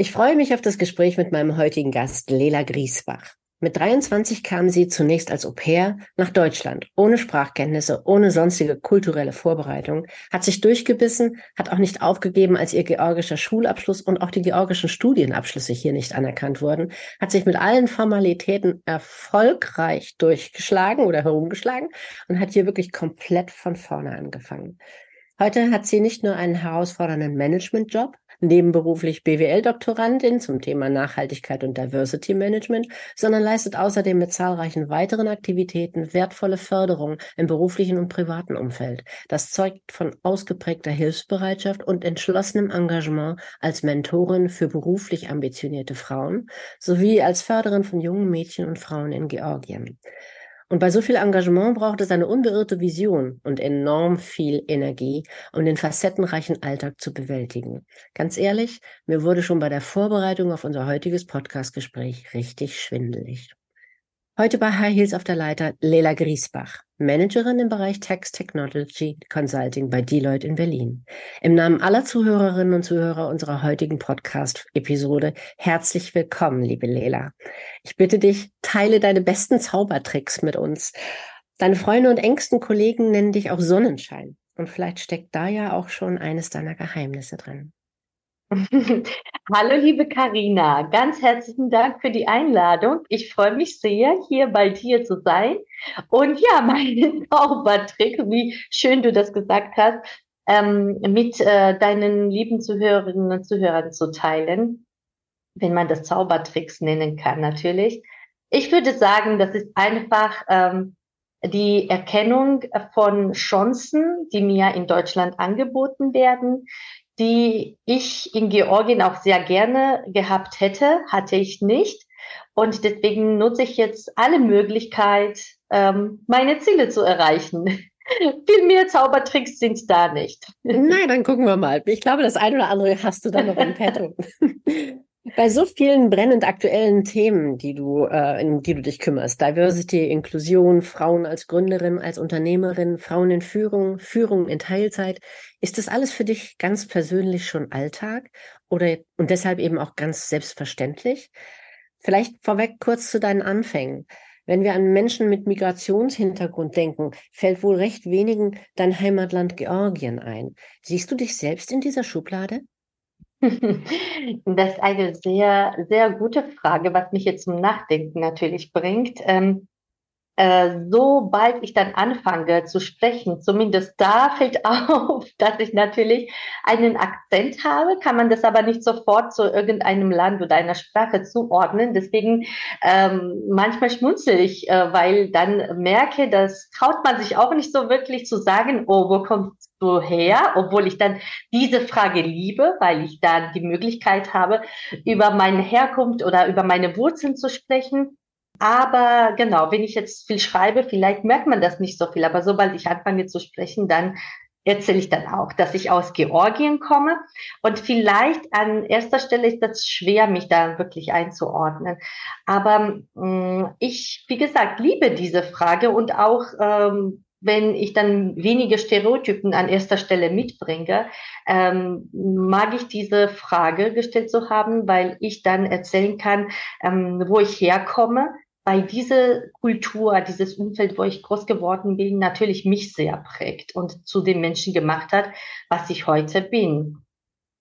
Ich freue mich auf das Gespräch mit meinem heutigen Gast, Lela Griesbach. Mit 23 kam sie zunächst als Au pair nach Deutschland, ohne Sprachkenntnisse, ohne sonstige kulturelle Vorbereitung, hat sich durchgebissen, hat auch nicht aufgegeben, als ihr georgischer Schulabschluss und auch die georgischen Studienabschlüsse hier nicht anerkannt wurden, hat sich mit allen Formalitäten erfolgreich durchgeschlagen oder herumgeschlagen und hat hier wirklich komplett von vorne angefangen. Heute hat sie nicht nur einen herausfordernden Managementjob, nebenberuflich BWL-Doktorandin zum Thema Nachhaltigkeit und Diversity Management, sondern leistet außerdem mit zahlreichen weiteren Aktivitäten wertvolle Förderung im beruflichen und privaten Umfeld. Das zeugt von ausgeprägter Hilfsbereitschaft und entschlossenem Engagement als Mentorin für beruflich ambitionierte Frauen sowie als Förderin von jungen Mädchen und Frauen in Georgien. Und bei so viel Engagement braucht es eine unbeirrte Vision und enorm viel Energie, um den facettenreichen Alltag zu bewältigen. Ganz ehrlich, mir wurde schon bei der Vorbereitung auf unser heutiges Podcastgespräch richtig schwindelig. Heute bei High Heels auf der Leiter Lela Griesbach, Managerin im Bereich Tax Technology Consulting bei Deloitte in Berlin. Im Namen aller Zuhörerinnen und Zuhörer unserer heutigen Podcast-Episode herzlich willkommen, liebe Lela. Ich bitte dich, teile deine besten Zaubertricks mit uns. Deine Freunde und engsten Kollegen nennen dich auch Sonnenschein. Und vielleicht steckt da ja auch schon eines deiner Geheimnisse drin. Hallo, liebe Karina, ganz herzlichen Dank für die Einladung. Ich freue mich sehr, hier bei dir zu sein. Und ja, mein Zaubertrick, wie schön du das gesagt hast, ähm, mit äh, deinen lieben Zuhörerinnen und Zuhörern zu teilen, wenn man das Zaubertricks nennen kann, natürlich. Ich würde sagen, das ist einfach ähm, die Erkennung von Chancen, die mir in Deutschland angeboten werden, die ich in Georgien auch sehr gerne gehabt hätte, hatte ich nicht. Und deswegen nutze ich jetzt alle Möglichkeit, ähm, meine Ziele zu erreichen. Viel mehr Zaubertricks sind da nicht. Nein, dann gucken wir mal. Ich glaube, das eine oder andere hast du da noch im Petto. Bei so vielen brennend aktuellen Themen, die du, äh, in die du dich kümmerst, Diversity, Inklusion, Frauen als Gründerin, als Unternehmerin, Frauen in Führung, Führung in Teilzeit, ist das alles für dich ganz persönlich schon Alltag oder und deshalb eben auch ganz selbstverständlich? Vielleicht vorweg kurz zu deinen Anfängen. Wenn wir an Menschen mit Migrationshintergrund denken, fällt wohl recht wenigen dein Heimatland Georgien ein. Siehst du dich selbst in dieser Schublade? Das ist eine sehr, sehr gute Frage, was mich jetzt zum Nachdenken natürlich bringt. Ähm, äh, sobald ich dann anfange zu sprechen, zumindest da fällt auf, dass ich natürlich einen Akzent habe, kann man das aber nicht sofort zu irgendeinem Land oder einer Sprache zuordnen. Deswegen ähm, manchmal schmunzel ich, äh, weil dann merke, das traut man sich auch nicht so wirklich zu sagen, oh, wo kommst du her? Obwohl ich dann diese Frage liebe, weil ich dann die Möglichkeit habe, über meine Herkunft oder über meine Wurzeln zu sprechen. Aber genau, wenn ich jetzt viel schreibe, vielleicht merkt man das nicht so viel. Aber sobald ich anfange zu sprechen, dann erzähle ich dann auch, dass ich aus Georgien komme. Und vielleicht an erster Stelle ist das schwer, mich da wirklich einzuordnen. Aber mh, mm, ich, wie gesagt, liebe diese Frage und auch ähm, wenn ich dann wenige Stereotypen an erster Stelle mitbringe, ähm, mag ich diese Frage gestellt zu haben, weil ich dann erzählen kann, ähm, wo ich herkomme, weil diese Kultur, dieses Umfeld, wo ich groß geworden bin, natürlich mich sehr prägt und zu dem Menschen gemacht hat, was ich heute bin.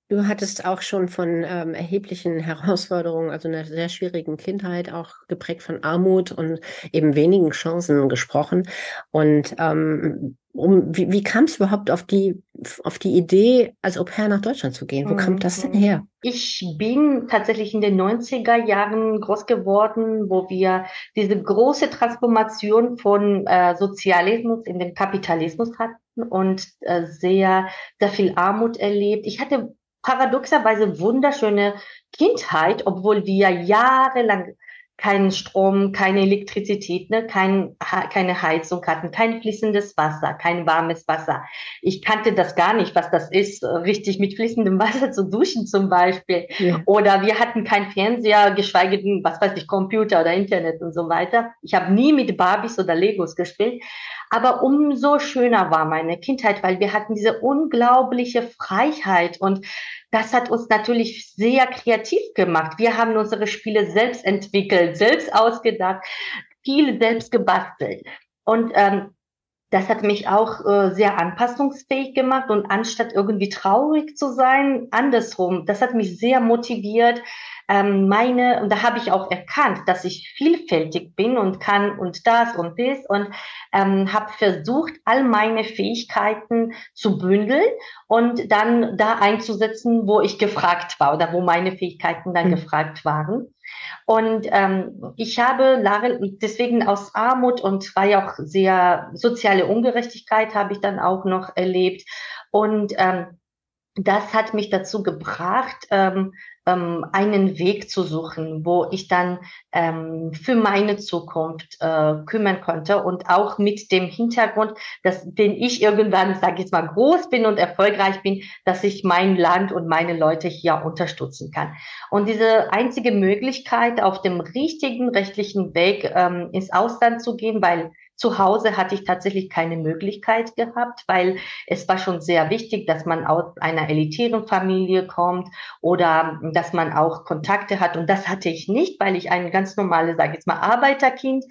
Du hattest auch schon von ähm, erheblichen Herausforderungen, also einer sehr schwierigen Kindheit, auch geprägt von Armut und eben wenigen Chancen gesprochen. Und ähm, um, wie, wie kam es überhaupt auf die, auf die Idee, als Au pair nach Deutschland zu gehen? Wo mhm. kam das denn her? Ich bin tatsächlich in den 90er Jahren groß geworden, wo wir diese große Transformation von äh, Sozialismus in den Kapitalismus hatten und äh, sehr, sehr viel Armut erlebt. Ich hatte paradoxerweise wunderschöne Kindheit, obwohl wir jahrelang keinen Strom, keine Elektrizität, ne, kein, keine Heizung hatten, kein fließendes Wasser, kein warmes Wasser. Ich kannte das gar nicht, was das ist, richtig mit fließendem Wasser zu duschen zum Beispiel. Ja. Oder wir hatten keinen Fernseher, geschweige denn, was weiß ich, Computer oder Internet und so weiter. Ich habe nie mit Barbies oder Legos gespielt. Aber umso schöner war meine Kindheit, weil wir hatten diese unglaubliche Freiheit und das hat uns natürlich sehr kreativ gemacht. Wir haben unsere Spiele selbst entwickelt, selbst ausgedacht, viel selbst gebastelt. Und ähm, das hat mich auch äh, sehr anpassungsfähig gemacht und anstatt irgendwie traurig zu sein, andersrum, das hat mich sehr motiviert, ähm, meine, und da habe ich auch erkannt, dass ich vielfältig bin und kann und das und das und ähm, habe versucht, all meine Fähigkeiten zu bündeln und dann da einzusetzen, wo ich gefragt war oder wo meine Fähigkeiten dann mhm. gefragt waren. Und ähm, ich habe deswegen aus Armut und war ja auch sehr soziale Ungerechtigkeit habe ich dann auch noch erlebt. Und ähm, das hat mich dazu gebracht, ähm, ähm, einen Weg zu suchen, wo ich dann ähm, für meine Zukunft äh, kümmern konnte und auch mit dem Hintergrund, dass wenn ich irgendwann, sage ich jetzt mal, groß bin und erfolgreich bin, dass ich mein Land und meine Leute hier unterstützen kann. Und diese einzige Möglichkeit, auf dem richtigen rechtlichen Weg ähm, ins Ausland zu gehen, weil zu Hause hatte ich tatsächlich keine Möglichkeit gehabt, weil es war schon sehr wichtig, dass man aus einer elitären Familie kommt oder dass man auch Kontakte hat. Und das hatte ich nicht, weil ich ein ganz normales, sage ich jetzt mal, Arbeiterkind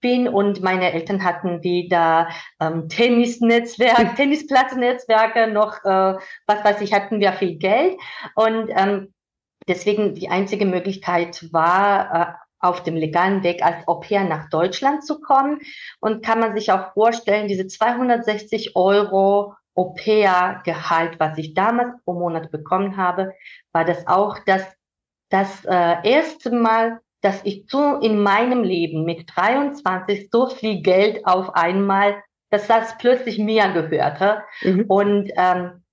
bin und meine Eltern hatten weder ähm, Tennisnetzwerk, Tennisplatz-Netzwerke noch, äh, was weiß ich, hatten wir viel Geld. Und ähm, deswegen die einzige Möglichkeit war, äh, auf dem legalen Weg als Au pair nach Deutschland zu kommen. Und kann man sich auch vorstellen, diese 260 Euro Au pair Gehalt, was ich damals pro Monat bekommen habe, war das auch das, das äh, erste Mal, dass ich so in meinem Leben mit 23 so viel Geld auf einmal, dass das plötzlich mir gehörte. Mhm. Und ähm, äh,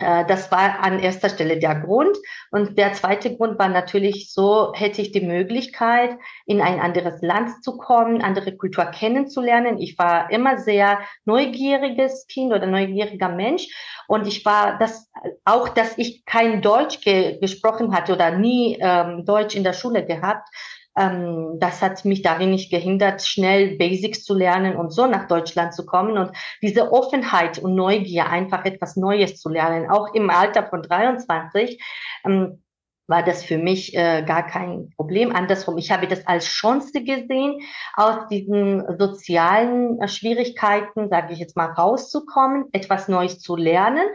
das war an erster Stelle der Grund. Und der zweite Grund war natürlich so, hätte ich die Möglichkeit, in ein anderes Land zu kommen, andere Kultur kennenzulernen. Ich war immer sehr neugieriges Kind oder neugieriger Mensch. Und ich war das auch, dass ich kein Deutsch ge gesprochen hatte oder nie ähm, Deutsch in der Schule gehabt, ähm, das hat mich darin nicht gehindert, schnell Basics zu lernen und so nach Deutschland zu kommen. Und diese Offenheit und Neugier, einfach etwas Neues zu lernen, auch im Alter von 23, ähm, war das für mich äh, gar kein Problem. Andersrum, ich habe das als Chance gesehen, aus diesen sozialen äh, Schwierigkeiten, sage ich jetzt mal, rauszukommen, etwas Neues zu lernen.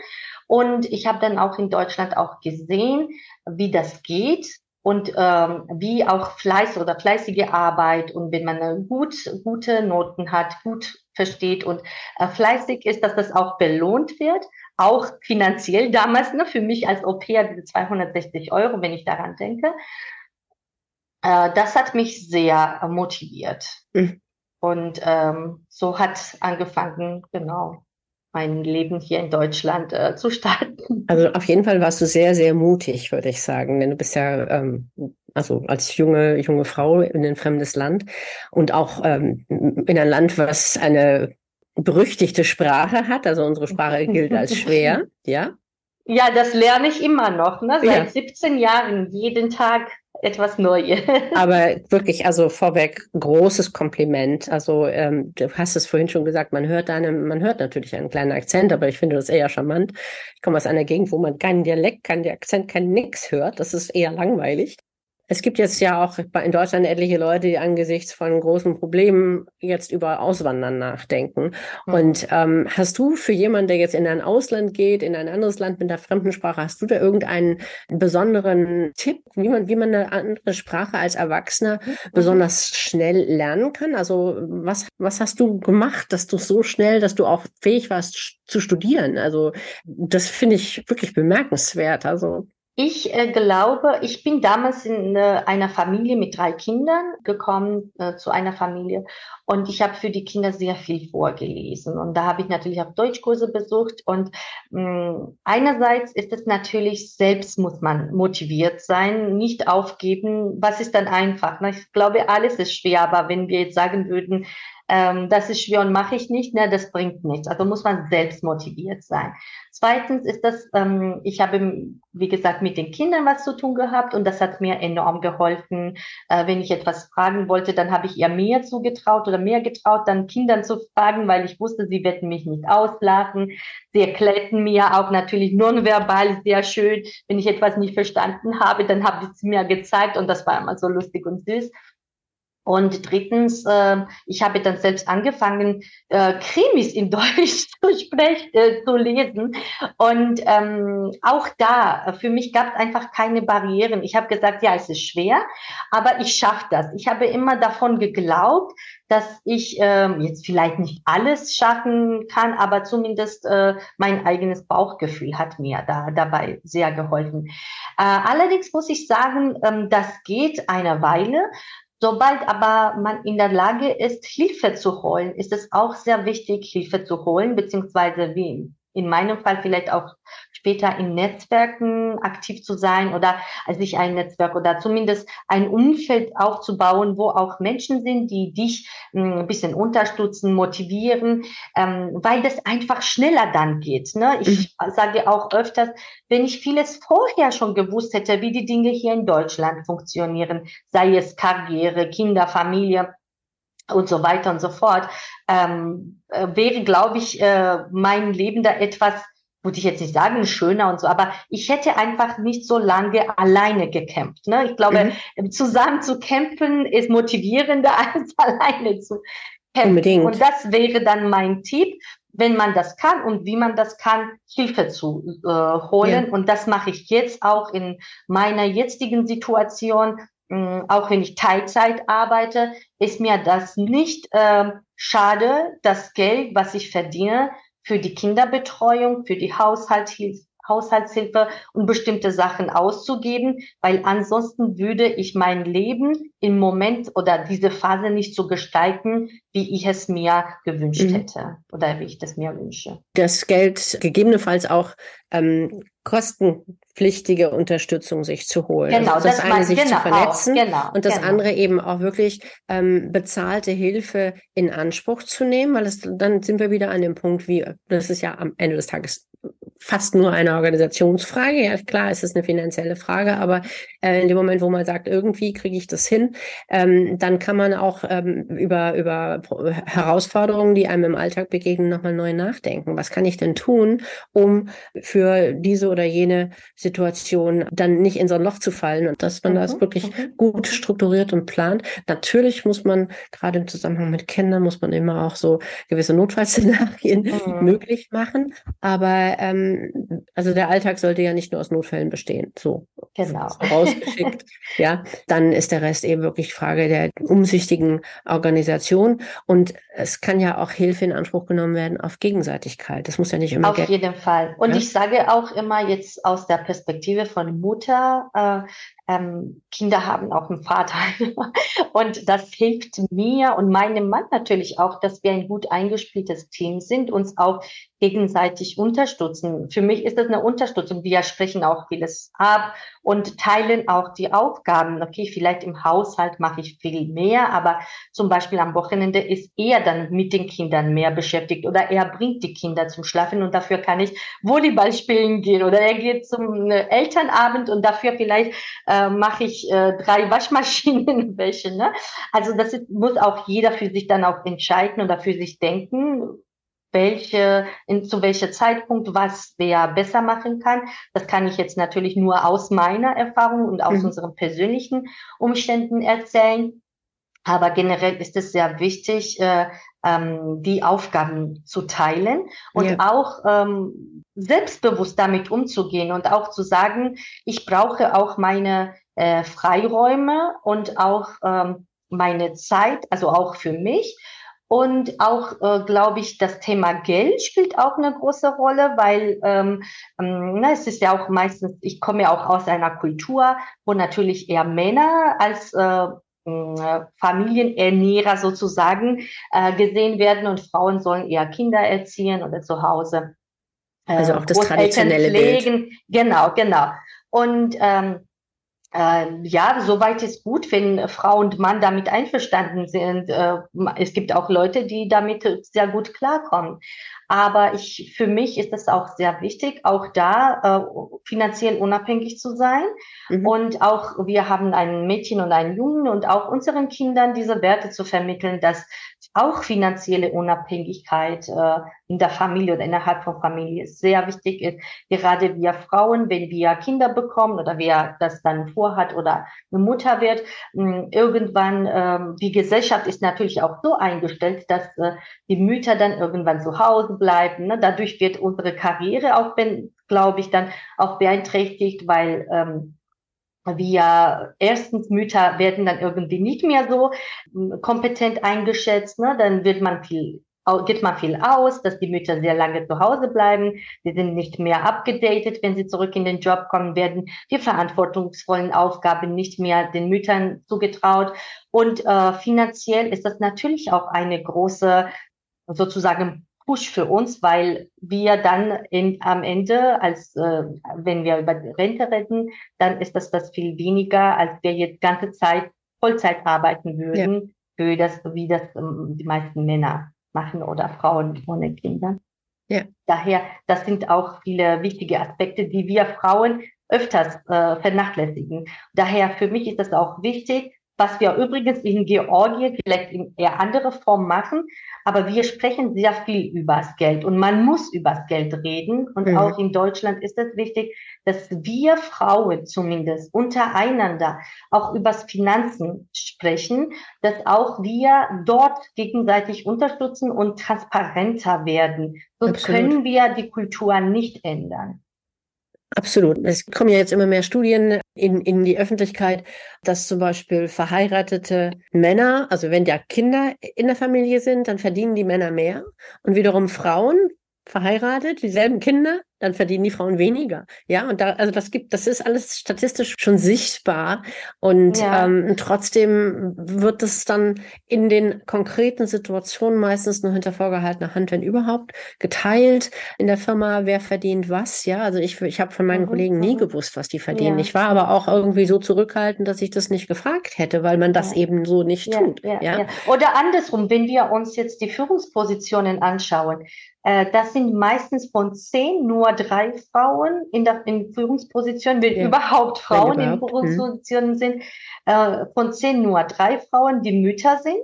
Und ich habe dann auch in Deutschland auch gesehen, wie das geht, und ähm, wie auch Fleiß oder fleißige Arbeit und wenn man eine gut, gute Noten hat, gut versteht und äh, fleißig ist, dass das auch belohnt wird, auch finanziell damals, ne, für mich als Au-pair diese 260 Euro, wenn ich daran denke. Äh, das hat mich sehr motiviert. Mhm. Und ähm, so hat angefangen, genau mein Leben hier in Deutschland äh, zu starten. Also auf jeden Fall warst du sehr, sehr mutig, würde ich sagen. Denn du bist ja ähm, also als junge, junge Frau in ein fremdes Land und auch ähm, in ein Land, was eine berüchtigte Sprache hat. Also unsere Sprache gilt als schwer, ja. Ja, das lerne ich immer noch, ne? Seit ja. 17 Jahren, jeden Tag etwas Neues. Aber wirklich, also vorweg, großes Kompliment. Also ähm, du hast es vorhin schon gesagt, man hört eine, man hört natürlich einen kleinen Akzent, aber ich finde das eher charmant. Ich komme aus einer Gegend, wo man keinen Dialekt, keinen Akzent, kein Nix hört. Das ist eher langweilig. Es gibt jetzt ja auch in Deutschland etliche Leute, die angesichts von großen Problemen jetzt über Auswandern nachdenken. Mhm. Und ähm, hast du für jemanden, der jetzt in ein Ausland geht, in ein anderes Land mit der fremden Sprache, hast du da irgendeinen besonderen Tipp, wie man, wie man eine andere Sprache als Erwachsener mhm. besonders schnell lernen kann? Also was, was hast du gemacht, dass du so schnell, dass du auch fähig warst zu studieren? Also das finde ich wirklich bemerkenswert. Also Ich äh, glaube, ich bin damals in äh, einer Familie mit drei Kindern gekommen, äh, zu einer Familie. Und ich habe für die Kinder sehr viel vorgelesen. Und da habe ich natürlich auch Deutschkurse besucht. Und mh, mm, einerseits ist es natürlich, selbst muss man motiviert sein, nicht aufgeben. Was ist dann einfach? Ne? Ich glaube, alles ist schwer. Aber wenn wir jetzt sagen würden, ähm, das ist schwer und mache ich nicht, ne, das bringt nichts. Also muss man selbst motiviert sein. Zweitens ist das, ähm, ich habe, wie gesagt, mit den Kindern was zu tun gehabt und das hat mir enorm geholfen. Äh, wenn ich etwas fragen wollte, dann habe ich ihr mehr zugetraut oder mehr getraut, dann Kindern zu fragen, weil ich wusste, sie werden mich nicht auslachen. Sie erklärten mir auch natürlich nonverbal sehr schön. Wenn ich etwas nicht verstanden habe, dann habe ich es mir gezeigt und das war immer so lustig und süß. Und drittens, äh, ich habe dann selbst angefangen, äh, Krimis in Deutsch zu sprechen, äh, zu lesen. Und ähm, auch da, für mich gab es einfach keine Barrieren. Ich habe gesagt, ja, es ist schwer, aber ich schaffe das. Ich habe immer davon geglaubt, dass ich äh, jetzt vielleicht nicht alles schaffen kann, aber zumindest äh, mein eigenes Bauchgefühl hat mir da dabei sehr geholfen. Äh, allerdings muss ich sagen, ähm, das geht eine Weile. Sobald aber man in der Lage ist, Hilfe zu holen, ist es auch sehr wichtig, Hilfe zu holen, beziehungsweise wie in meinem Fall vielleicht auch später in Netzwerken aktiv zu sein oder sich ein Netzwerk oder zumindest ein Umfeld aufzubauen, wo auch Menschen sind, die dich hm, ein bisschen unterstützen, motivieren, ähm, weil das einfach schneller dann geht. Ne? Ich mhm. sage auch öfters, wenn ich vieles vorher schon gewusst hätte, wie die Dinge hier in Deutschland funktionieren, sei es Karriere, Kinder, Familie, und so weiter und so fort, ähm, äh, wäre, glaube ich, äh, mein Leben da etwas würde ich jetzt nicht sagen, schöner und so, aber ich hätte einfach nicht so lange alleine gekämpft. Ne? Ich glaube, mhm. zusammen zu kämpfen ist motivierender als alleine zu kämpfen. Unbedingt. Und das wäre dann mein Tipp, wenn man das kann und wie man das kann, Hilfe zu äh, holen. Ja. Und das mache ich jetzt auch in meiner jetzigen Situation. Mh, hm, auch wenn ich Teilzeit arbeite, ist mir das nicht äh, schade, das Geld, was ich verdiene, für die Kinderbetreuung, für die Haushaltshilfe, Haushaltshilfe und bestimmte Sachen auszugeben, weil ansonsten würde ich mein Leben im Moment oder diese Phase nicht so gestalten, wie ich es mir gewünscht mhm. hätte oder wie ich das mir wünsche. Das Geld gegebenenfalls auch ähm, kostenpflichtige Unterstützung sich zu holen. Genau, also das, das eine sich genau, zu vernetzen auch, genau, und das genau. andere eben auch wirklich ähm, bezahlte Hilfe in Anspruch zu nehmen, weil es dann sind wir wieder an dem Punkt, wie das ist ja am Ende des Tages fast nur eine Organisationsfrage. Ja, klar, es ist eine finanzielle Frage, aber äh, in dem Moment, wo man sagt, irgendwie kriege ich das hin, ähm, dann kann man auch ähm, über, über Herausforderungen, die einem im Alltag begegnen, nochmal neu nachdenken. Was kann ich denn tun, um für diese oder jene Situation dann nicht in so ein Loch zu fallen und dass man mhm. das wirklich mhm. gut strukturiert und plant. Natürlich muss man gerade im Zusammenhang mit Kindern muss man immer auch so gewisse Notfallszenarien mhm. möglich machen, aber ähm, also der Alltag sollte ja nicht nur aus Notfällen bestehen. So. Genau. Rausgeschickt. ja. Dann ist der Rest eben wirklich Frage der umsichtigen Organisation. Und es kann ja auch Hilfe in Anspruch genommen werden auf Gegenseitigkeit. Das muss ja nicht immer. Auf jeden Fall. Und ja? ich sage auch immer jetzt aus der Perspektive von Mutter, äh, ähm, Kinder haben auch einen Vater. und das hilft mir und meinem Mann natürlich auch, dass wir ein gut eingespieltes Team sind, uns auch gegenseitig unterstützen. Für mich ist das eine Unterstützung. Wir sprechen auch vieles ab und teilen auch die Aufgaben. Okay, vielleicht im Haushalt mache ich viel mehr, aber zum Beispiel am Wochenende ist er dann mit den Kindern mehr beschäftigt oder er bringt die Kinder zum Schlafen und dafür kann ich Volleyball spielen gehen oder er geht zum äh, Elternabend und dafür vielleicht äh, mache ich äh, drei Waschmaschinenwäsche. Ne? Also das ist, muss auch jeder für sich dann auch entscheiden oder für sich denken welche, in, zu welcher Zeitpunkt was wer besser machen kann. Das kann ich jetzt natürlich nur aus meiner Erfahrung und aus mhm. unseren persönlichen Umständen erzählen. Aber generell ist es sehr wichtig, äh, ähm, die Aufgaben zu teilen und ja. auch ähm, selbstbewusst damit umzugehen und auch zu sagen, ich brauche auch meine äh, Freiräume und auch ähm, meine Zeit, also auch für mich Und auch, äh, glaube ich, das Thema Geld spielt auch eine große Rolle, weil ähm, ähm, na, es ist ja auch meistens, ich komme ja auch aus einer Kultur, wo natürlich eher Männer als äh, äh Familienernährer sozusagen äh, gesehen werden und Frauen sollen eher Kinder erziehen oder zu Hause. Äh, also auch das traditionelle pflegen. Bild. Genau, genau. Und ähm, äh, ja, soweit ist gut, wenn Frau und Mann damit einverstanden sind. Äh, es gibt auch Leute, die damit sehr gut klarkommen. Aber ich, für mich ist es auch sehr wichtig, auch da äh, finanziell unabhängig zu sein. Mhm. Und auch wir haben ein Mädchen und einen Jungen und auch unseren Kindern diese Werte zu vermitteln, dass auch finanzielle Unabhängigkeit äh, in der Familie oder innerhalb von Familie sehr wichtig ist. Gerade wir Frauen, wenn wir Kinder bekommen oder wer das dann vorhat oder eine Mutter wird, mh, irgendwann, äh, die Gesellschaft ist natürlich auch so eingestellt, dass äh, die Mütter dann irgendwann zu Hause bleiben. Ne? Dadurch wird unsere Karriere auch, glaube ich, dann auch beeinträchtigt, weil ähm, wir erstens Mütter werden dann irgendwie nicht mehr so hm, kompetent eingeschätzt, ne? dann wird man viel geht man viel aus, dass die Mütter sehr lange zu Hause bleiben. Sie sind nicht mehr abgedatet, wenn sie zurück in den Job kommen, werden die verantwortungsvollen Aufgaben nicht mehr den Müttern zugetraut. Und äh, finanziell ist das natürlich auch eine große sozusagen Push für uns, weil wir dann in, am Ende, als äh, wenn wir über Rente reden, dann ist das das viel weniger, als wir jetzt ganze Zeit Vollzeit arbeiten würden, ja. für das, wie das ähm, die meisten Männer machen oder Frauen ohne Kinder. Ja. Daher, das sind auch viele wichtige Aspekte, die wir Frauen öfters äh, vernachlässigen. Daher für mich ist das auch wichtig, was wir übrigens in Georgien vielleicht in eher andere Form machen, aber wir sprechen sehr viel übers Geld und man muss übers Geld reden. Und mhm. auch in Deutschland ist es wichtig, dass wir Frauen zumindest untereinander auch übers Finanzen sprechen, dass auch wir dort gegenseitig unterstützen und transparenter werden. Sonst Absolut. können wir die Kultur nicht ändern. Absolut. Es kommen ja jetzt immer mehr Studien in, in die Öffentlichkeit, dass zum Beispiel verheiratete Männer, also wenn ja Kinder in der Familie sind, dann verdienen die Männer mehr und wiederum Frauen verheiratet, dieselben Kinder, dann verdienen die Frauen weniger. Ja, und da, also das gibt, das ist alles statistisch schon sichtbar. Und ja. ähm, trotzdem wird es dann in den konkreten Situationen meistens nur hinter vorgehaltener Hand, wenn überhaupt, geteilt in der Firma, wer verdient was. Ja, also ich, ich habe von meinen mhm. Kollegen nie mhm. gewusst, was die verdienen. Ja. Ich war aber auch irgendwie so zurückhaltend, dass ich das nicht gefragt hätte, weil man das ja. eben so nicht tut. Ja, Oder andersrum, wenn wir uns jetzt die Führungspositionen anschauen, äh, das sind meistens von zehn nur drei Frauen in der in Führungsposition, wenn ja. überhaupt Frauen wenn überhaupt. in hm. Führungspositionen hm. sind. Äh, von zehn nur drei Frauen, die Mütter sind.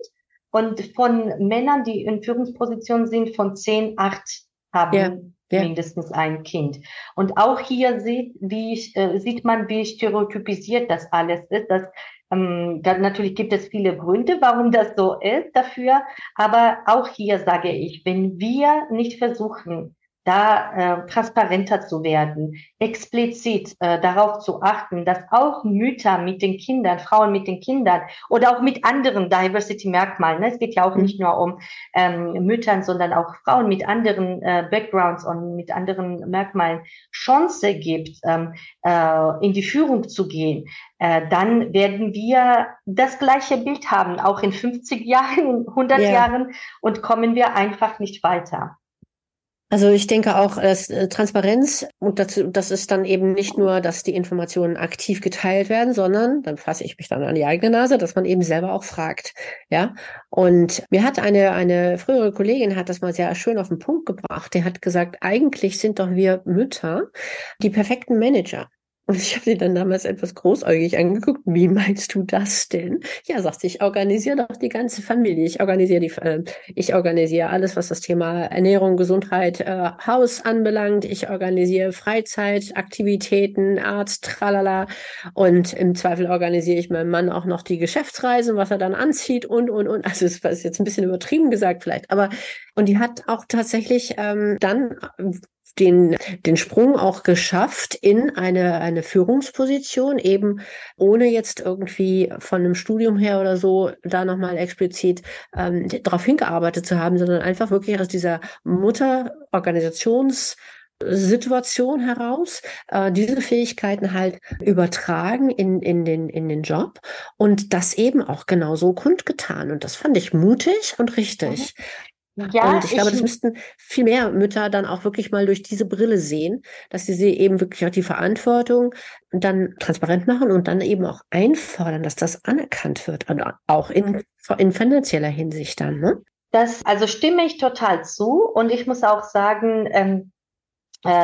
Und von Männern, die in Führungspositionen sind, von zehn, acht haben ja. Ja. mindestens ein Kind. Und auch hier sieht, wie, äh, sieht man, wie stereotypisiert das alles ist, dass ähm, dann natürlich gibt es viele Gründe, warum das so ist dafür. Aber auch hier sage ich, wenn wir nicht versuchen, da äh, transparenter zu werden, explizit äh, darauf zu achten, dass auch Mütter mit den Kindern, Frauen mit den Kindern oder auch mit anderen Diversity-Merkmalen, ne? es geht ja auch mhm. nicht nur um ähm, Müttern, sondern auch Frauen mit anderen äh, Backgrounds und mit anderen Merkmalen Chance gibt, ähm, äh, in die Führung zu gehen, äh, dann werden wir das gleiche Bild haben, auch in 50 Jahren, 100 yeah. Jahren und kommen wir einfach nicht weiter. Also ich denke auch, dass äh, Transparenz und das, das ist dann eben nicht nur, dass die Informationen aktiv geteilt werden, sondern dann fasse ich mich dann an die eigene Nase, dass man eben selber auch fragt, ja. Und mir hat eine eine frühere Kollegin hat das mal sehr schön auf den Punkt gebracht. Der hat gesagt, eigentlich sind doch wir Mütter die perfekten Manager. Und ich habe sie dann damals etwas großäugig angeguckt. Wie meinst du das denn? Ja, sagte ich, organisiere doch die ganze Familie. Ich organisiere die, äh, ich organisiere alles, was das Thema Ernährung, Gesundheit, äh, Haus anbelangt. Ich organisiere Freizeitaktivitäten, Arzt, tralala. Und im Zweifel organisiere ich meinem Mann auch noch die Geschäftsreisen, was er dann anzieht und, und, und. Also es ist jetzt ein bisschen übertrieben gesagt vielleicht, aber und die hat auch tatsächlich ähm, dann den, den Sprung auch geschafft in eine, eine Führungsposition, eben ohne jetzt irgendwie von einem Studium her oder so da nochmal explizit ähm, darauf hingearbeitet zu haben, sondern einfach wirklich aus dieser Mutterorganisations Situation heraus, äh, diese Fähigkeiten halt übertragen in, in, den, in den Job und das eben auch genauso kundgetan. Und das fand ich mutig und richtig. Mhm. Ja, und ich, ich glaube, das müssten viel mehr Mütter dann auch wirklich mal durch diese Brille sehen, dass sie, sie eben wirklich auch die Verantwortung dann transparent machen und dann eben auch einfordern, dass das anerkannt wird, und auch in, in finanzieller Hinsicht dann. Ne? Das, also stimme ich total zu und ich muss auch sagen, ähm, äh,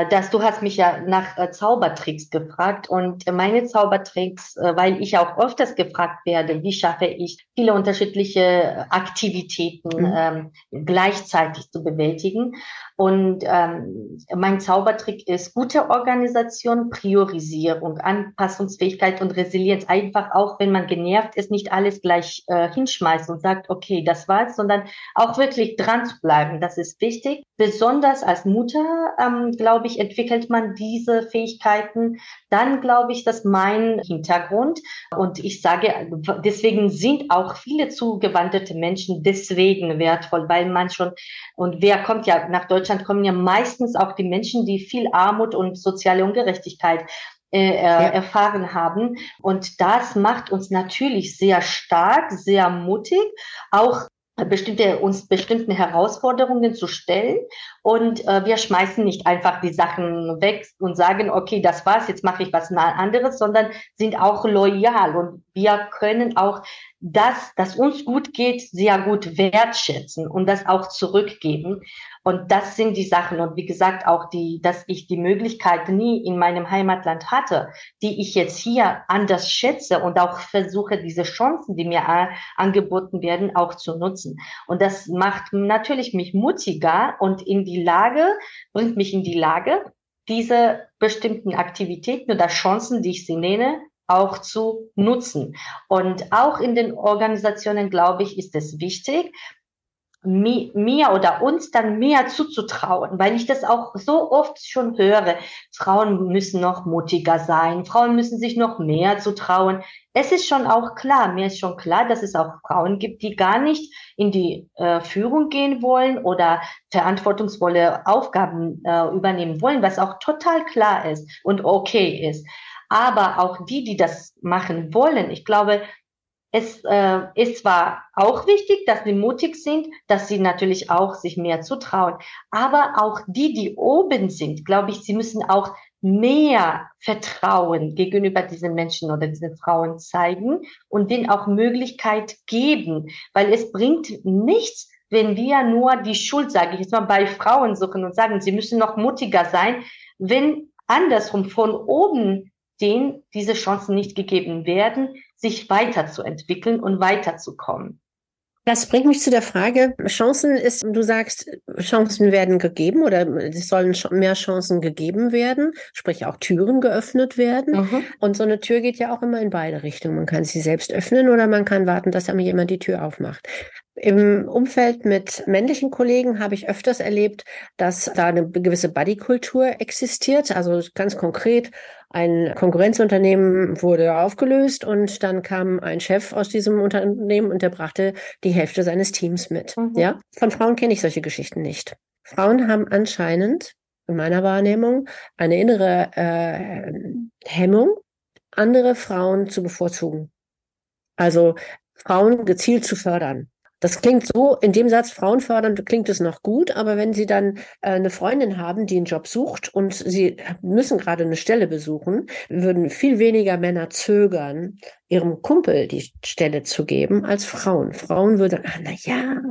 dass du hast mich ja nach äh, Zaubertricks gefragt und meine Zaubertricks, äh, weil ich auch öfters gefragt werde, wie schaffe ich viele unterschiedliche Aktivitäten mhm. ähm, gleichzeitig zu bewältigen. Und ähm, mein Zaubertrick ist gute Organisation, Priorisierung, Anpassungsfähigkeit und Resilienz. Einfach auch, wenn man genervt ist, nicht alles gleich äh, hinschmeißt und sagt, okay, das war's, sondern auch wirklich dran zu bleiben. Das ist wichtig. Besonders als Mutter, ähm, glaube ich, entwickelt man diese Fähigkeiten. Dann glaube ich, dass mein Hintergrund und ich sage, deswegen sind auch viele zugewanderte Menschen deswegen wertvoll, weil man schon und wer kommt ja nach Deutschland Deutschland kommen ja meistens auch die Menschen, die viel Armut und soziale Ungerechtigkeit äh, äh, ja. erfahren haben. Und das macht uns natürlich sehr stark, sehr mutig, auch bestimmte, uns bestimmten Herausforderungen zu stellen. Und äh, wir schmeißen nicht einfach die Sachen weg und sagen, okay, das war's, jetzt mache ich was anderes, sondern sind auch loyal. Und wir können auch das, das uns gut geht, sehr gut wertschätzen und das auch zurückgeben. Und das sind die Sachen. Und wie gesagt, auch die, dass ich die Möglichkeit nie in meinem Heimatland hatte, die ich jetzt hier anders schätze und auch versuche, diese Chancen, die mir angeboten werden, auch zu nutzen. Und das macht natürlich mich mutiger und in die Lage, bringt mich in die Lage, diese bestimmten Aktivitäten oder Chancen, die ich sie nenne, auch zu nutzen. Und auch in den Organisationen, glaube ich, ist es wichtig, mir oder uns dann mehr zuzutrauen, weil ich das auch so oft schon höre. Frauen müssen noch mutiger sein, Frauen müssen sich noch mehr zutrauen. Es ist schon auch klar, mir ist schon klar, dass es auch Frauen gibt, die gar nicht in die äh, Führung gehen wollen oder verantwortungsvolle Aufgaben äh, übernehmen wollen, was auch total klar ist und okay ist. Aber auch die, die das machen wollen, ich glaube, es äh, ist zwar auch wichtig, dass sie mutig sind, dass sie natürlich auch sich mehr zutrauen, aber auch die, die oben sind, glaube ich, sie müssen auch mehr Vertrauen gegenüber diesen Menschen oder diesen Frauen zeigen und denen auch Möglichkeit geben, weil es bringt nichts, wenn wir nur die Schuld, sage ich jetzt mal, bei Frauen suchen und sagen, sie müssen noch mutiger sein, wenn andersrum von oben denen diese Chancen nicht gegeben werden, sich weiterzuentwickeln und weiterzukommen. Das bringt mich zu der Frage, Chancen ist, du sagst, Chancen werden gegeben oder es sollen mehr Chancen gegeben werden, sprich auch Türen geöffnet werden. Mhm. Und so eine Tür geht ja auch immer in beide Richtungen. Man kann sie selbst öffnen oder man kann warten, dass einem jemand die Tür aufmacht. Im Umfeld mit männlichen Kollegen habe ich öfters erlebt, dass da eine gewisse Buddy-Kultur existiert. Also ganz konkret, ein Konkurrenzunternehmen wurde aufgelöst und dann kam ein Chef aus diesem Unternehmen und der brachte die Hälfte seines Teams mit. Mhm. Ja, von Frauen kenne ich solche Geschichten nicht. Frauen haben anscheinend in meiner Wahrnehmung eine innere äh, Hemmung, andere Frauen zu bevorzugen. Also Frauen gezielt zu fördern. Das klingt so, in dem Satz Frauen fördern, klingt es noch gut, aber wenn Sie dann äh, eine Freundin haben, die einen Job sucht und Sie müssen gerade eine Stelle besuchen, würden viel weniger Männer zögern, ihrem Kumpel die Stelle zu geben, als Frauen. Frauen würden, ach, na ja,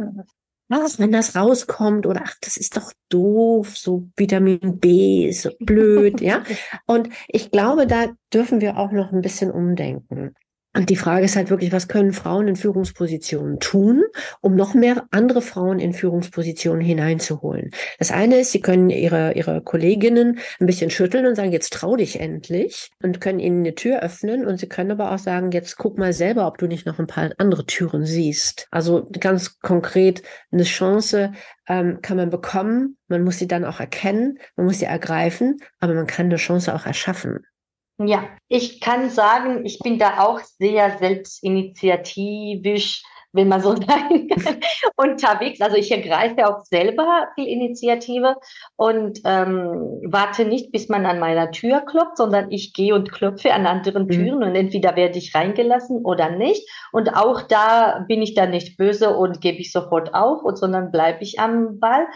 was, wenn das rauskommt oder ach, das ist doch doof, so Vitamin B ist so blöd, ja. Und ich glaube, da dürfen wir auch noch ein bisschen umdenken. Und die Frage ist halt wirklich, was können Frauen in Führungspositionen tun, um noch mehr andere Frauen in Führungspositionen hineinzuholen? Das eine ist, sie können ihre, ihre Kolleginnen ein bisschen schütteln und sagen, jetzt trau dich endlich und können ihnen eine Tür öffnen. Und sie können aber auch sagen, jetzt guck mal selber, ob du nicht noch ein paar andere Türen siehst. Also ganz konkret eine Chance ähm, kann man bekommen. Man muss sie dann auch erkennen. Man muss sie ergreifen. Aber man kann eine Chance auch erschaffen. Ja, ich kann sagen, ich bin da auch sehr selbstinitiativisch, wenn man so sagen kann, unterwegs. Also ich ergreife auch selber die Initiative und ähm, warte nicht, bis man an meiner Tür klopft, sondern ich gehe und klopfe an anderen mhm. Türen und entweder werde ich reingelassen oder nicht. Und auch da bin ich dann nicht böse und gebe ich sofort auf, und, sondern bleibe ich am Ball.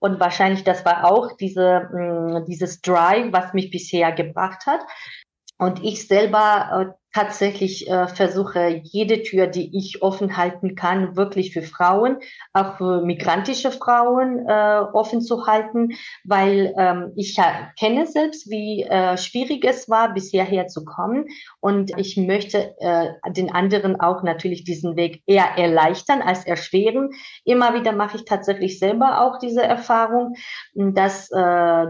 Und wahrscheinlich, das war auch diese, mh, mm, dieses Drive, was mich bisher gebracht hat. Und ich selber äh, tatsächlich äh, versuche, jede Tür, die ich offen halten kann, wirklich für Frauen, auch für migrantische Frauen äh, offen zu halten, weil ähm, ich ja kenne selbst, wie äh, schwierig es war, bis hierher zu kommen. Und ich möchte äh, den anderen auch natürlich diesen Weg eher erleichtern als erschweren. Immer wieder mache ich tatsächlich selber auch diese Erfahrung, dass äh,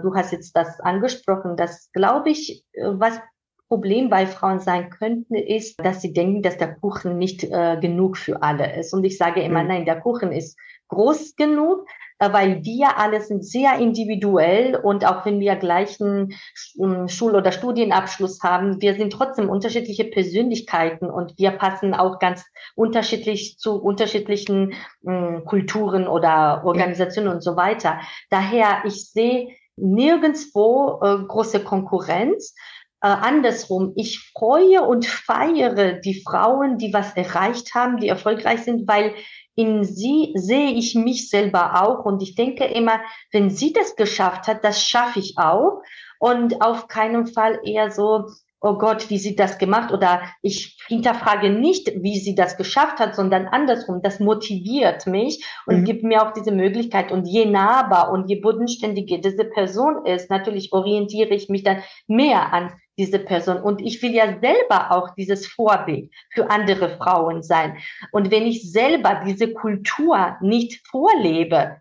du hast jetzt das angesprochen, dass glaube ich, äh, was Problem bei Frauen sein könnte, ist, dass sie denken, dass der Kuchen nicht äh, genug für alle ist. Und ich sage immer, mhm. nein, der Kuchen ist groß genug, äh, weil wir alle sind sehr individuell und auch wenn wir gleichen ähm, Schul- oder Studienabschluss haben, wir sind trotzdem unterschiedliche Persönlichkeiten und wir passen auch ganz unterschiedlich zu unterschiedlichen äh, Kulturen oder Organisationen ja. und so weiter. Daher, ich sehe nirgendswo äh, große Konkurrenz äh, andersrum, ich freue und feiere die Frauen, die was erreicht haben, die erfolgreich sind, weil in sie sehe ich mich selber auch. Und ich denke immer, wenn sie das geschafft hat, das schaffe ich auch. Und auf keinen Fall eher so, oh Gott, wie sie das gemacht oder ich hinterfrage nicht, wie sie das geschafft hat, sondern andersrum, das motiviert mich und mhm. gibt mir auch diese Möglichkeit. Und je nahbar und je bodenständiger diese Person ist, natürlich orientiere ich mich dann mehr an diese Person. Und ich will ja selber auch dieses Vorbild für andere Frauen sein. Und wenn ich selber diese Kultur nicht vorlebe,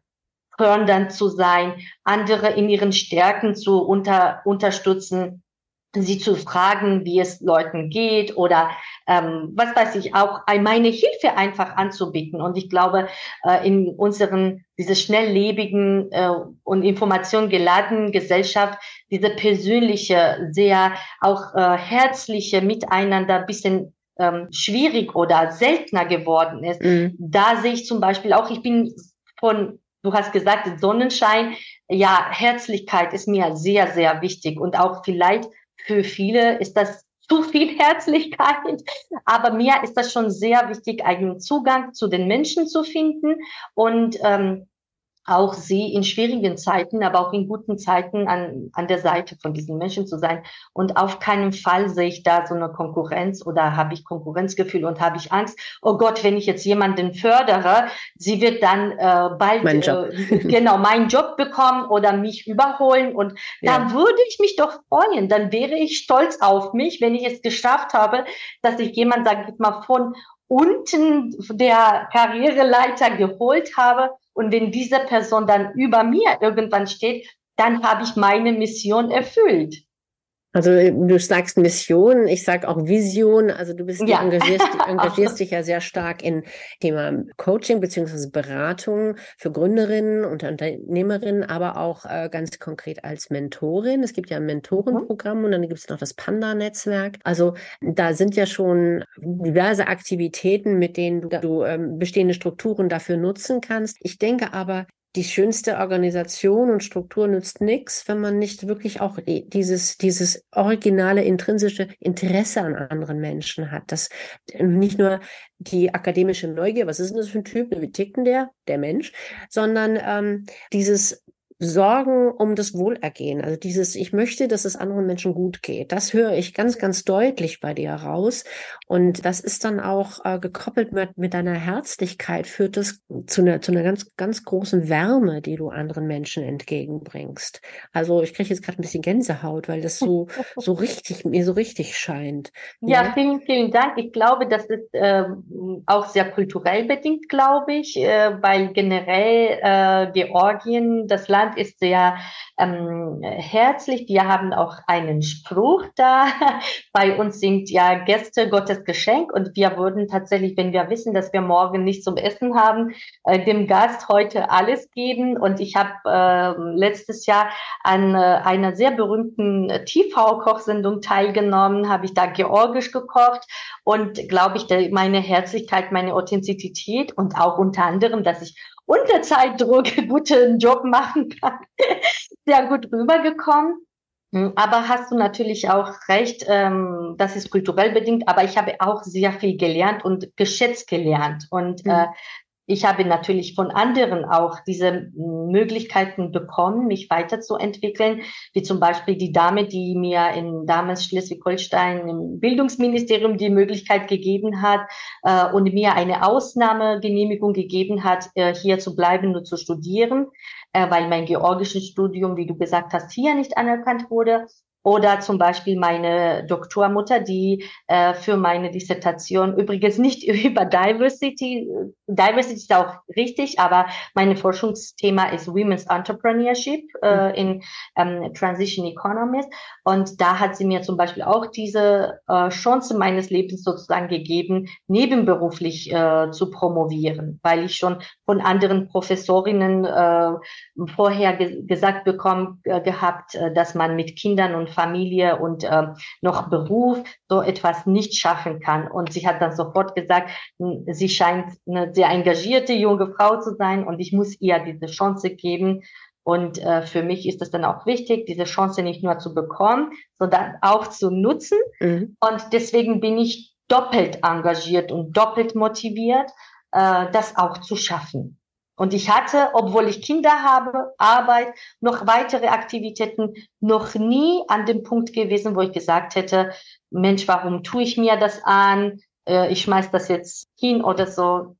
fördernd zu sein, andere in ihren Stärken zu unter, unterstützen, sie zu fragen, wie es Leuten geht oder ähm, was weiß ich, auch meine Hilfe einfach anzubieten. Und ich glaube, äh, in unseren, diese schnelllebigen äh, und informationgeladenen Gesellschaft, diese persönliche, sehr auch äh, herzliche Miteinander bisschen ähm, schwierig oder seltener geworden ist. Mhm. Da sehe ich zum Beispiel auch, ich bin von Du hast gesagt, Sonnenschein. Ja, Herzlichkeit ist mir sehr, sehr wichtig und auch vielleicht für viele ist das zu viel Herzlichkeit, aber mir ist das schon sehr wichtig, einen Zugang zu den Menschen zu finden. Und ähm, auch sie in schwierigen Zeiten, aber auch in guten Zeiten an, an der Seite von diesen Menschen zu sein. Und auf keinen Fall sehe ich da so eine Konkurrenz oder habe ich Konkurrenzgefühl und habe ich Angst, oh Gott, wenn ich jetzt jemanden fördere, sie wird dann äh, bald mein äh, genau meinen Job bekommen oder mich überholen. Und ja. da würde ich mich doch freuen. Dann wäre ich stolz auf mich, wenn ich es geschafft habe, dass ich jemand, sag ich mal, von unten der Karriereleiter geholt habe und wenn diese Person dann über mir irgendwann steht, dann habe ich meine Mission erfüllt. Also du sagst Mission, ich sage auch Vision. Also du bist ja. engagierst, engagierst dich ja sehr stark in Thema Coaching beziehungsweise Beratung für Gründerinnen und Unternehmerinnen, aber auch äh, ganz konkret als Mentorin. Es gibt ja ein Mentorenprogramm und dann gibt es noch das Panda-Netzwerk. Also da sind ja schon diverse Aktivitäten, mit denen du, du ähm, bestehende Strukturen dafür nutzen kannst. Ich denke aber, die schönste Organisation und Struktur nützt nichts, wenn man nicht wirklich auch dieses, dieses originale, intrinsische Interesse an anderen Menschen hat. Das nicht nur die akademische Neugier, was ist denn das für ein Typ, wie tickt denn der, der Mensch, sondern ähm, dieses Sorgen um das Wohlergehen. Also dieses, ich möchte, dass es anderen Menschen gut geht. Das höre ich ganz, ganz deutlich bei dir raus. Und das ist dann auch äh, gekoppelt mit, mit deiner Herzlichkeit, führt das zu einer, zu einer ganz, ganz großen Wärme, die du anderen Menschen entgegenbringst. Also ich kriege jetzt gerade ein bisschen Gänsehaut, weil das so, so richtig, mir so richtig scheint. Ja, ja, vielen, vielen Dank. Ich glaube, das ist äh, auch sehr kulturell bedingt, glaube ich, äh, weil generell äh, Georgien, das Land ist sehr ähm, herzlich. Wir haben auch einen Spruch da. Bei uns sind ja Gäste Gottes Geschenk und wir würden tatsächlich, wenn wir wissen, dass wir morgen nichts zum Essen haben, äh, dem Gast heute alles geben. Und ich habe äh, letztes Jahr an äh, einer sehr berühmten TV-Kochsendung teilgenommen, habe ich da georgisch gekocht und glaube ich, meine Herzlichkeit, meine Authentizität und auch unter anderem, dass ich unter Zeitdruck guten Job machen kann, sehr gut rübergekommen. Hm, aber hast du natürlich auch recht, ähm, das ist kulturell bedingt, aber ich habe auch sehr viel gelernt und geschätzt gelernt. Und mhm. äh, ich habe natürlich von anderen auch diese Möglichkeiten bekommen, mich weiterzuentwickeln, wie zum Beispiel die Dame, die mir in damals Schleswig-Holstein im Bildungsministerium die Möglichkeit gegeben hat äh, und mir eine Ausnahmegenehmigung gegeben hat, äh, hier zu bleiben und zu studieren, äh, weil mein georgisches Studium, wie du gesagt hast, hier nicht anerkannt wurde. Oder zum Beispiel meine Doktormutter, die äh, für meine Dissertation übrigens nicht über Diversity, Diversity ist auch richtig, aber mein Forschungsthema ist Women's Entrepreneurship äh, mhm. in ähm, Transition Economies. Und da hat sie mir zum Beispiel auch diese äh, Chance meines Lebens sozusagen gegeben, nebenberuflich äh, zu promovieren, weil ich schon von anderen Professorinnen äh, vorher ge gesagt bekommen äh, gehabt, äh, dass man mit Kindern und Familie und äh, noch Beruf so etwas nicht schaffen kann. Und sie hat dann sofort gesagt, sie scheint eine sehr engagierte junge Frau zu sein und ich muss ihr diese Chance geben. Und äh, für mich ist es dann auch wichtig, diese Chance nicht nur zu bekommen, sondern auch zu nutzen. Mhm. Und deswegen bin ich doppelt engagiert und doppelt motiviert, äh, das auch zu schaffen. Und ich hatte, obwohl ich Kinder habe, Arbeit, noch weitere Aktivitäten, noch nie an dem Punkt gewesen, wo ich gesagt hätte, Mensch, warum tue ich mir das an? Äh, ich schmeiß das jetzt hin oder so.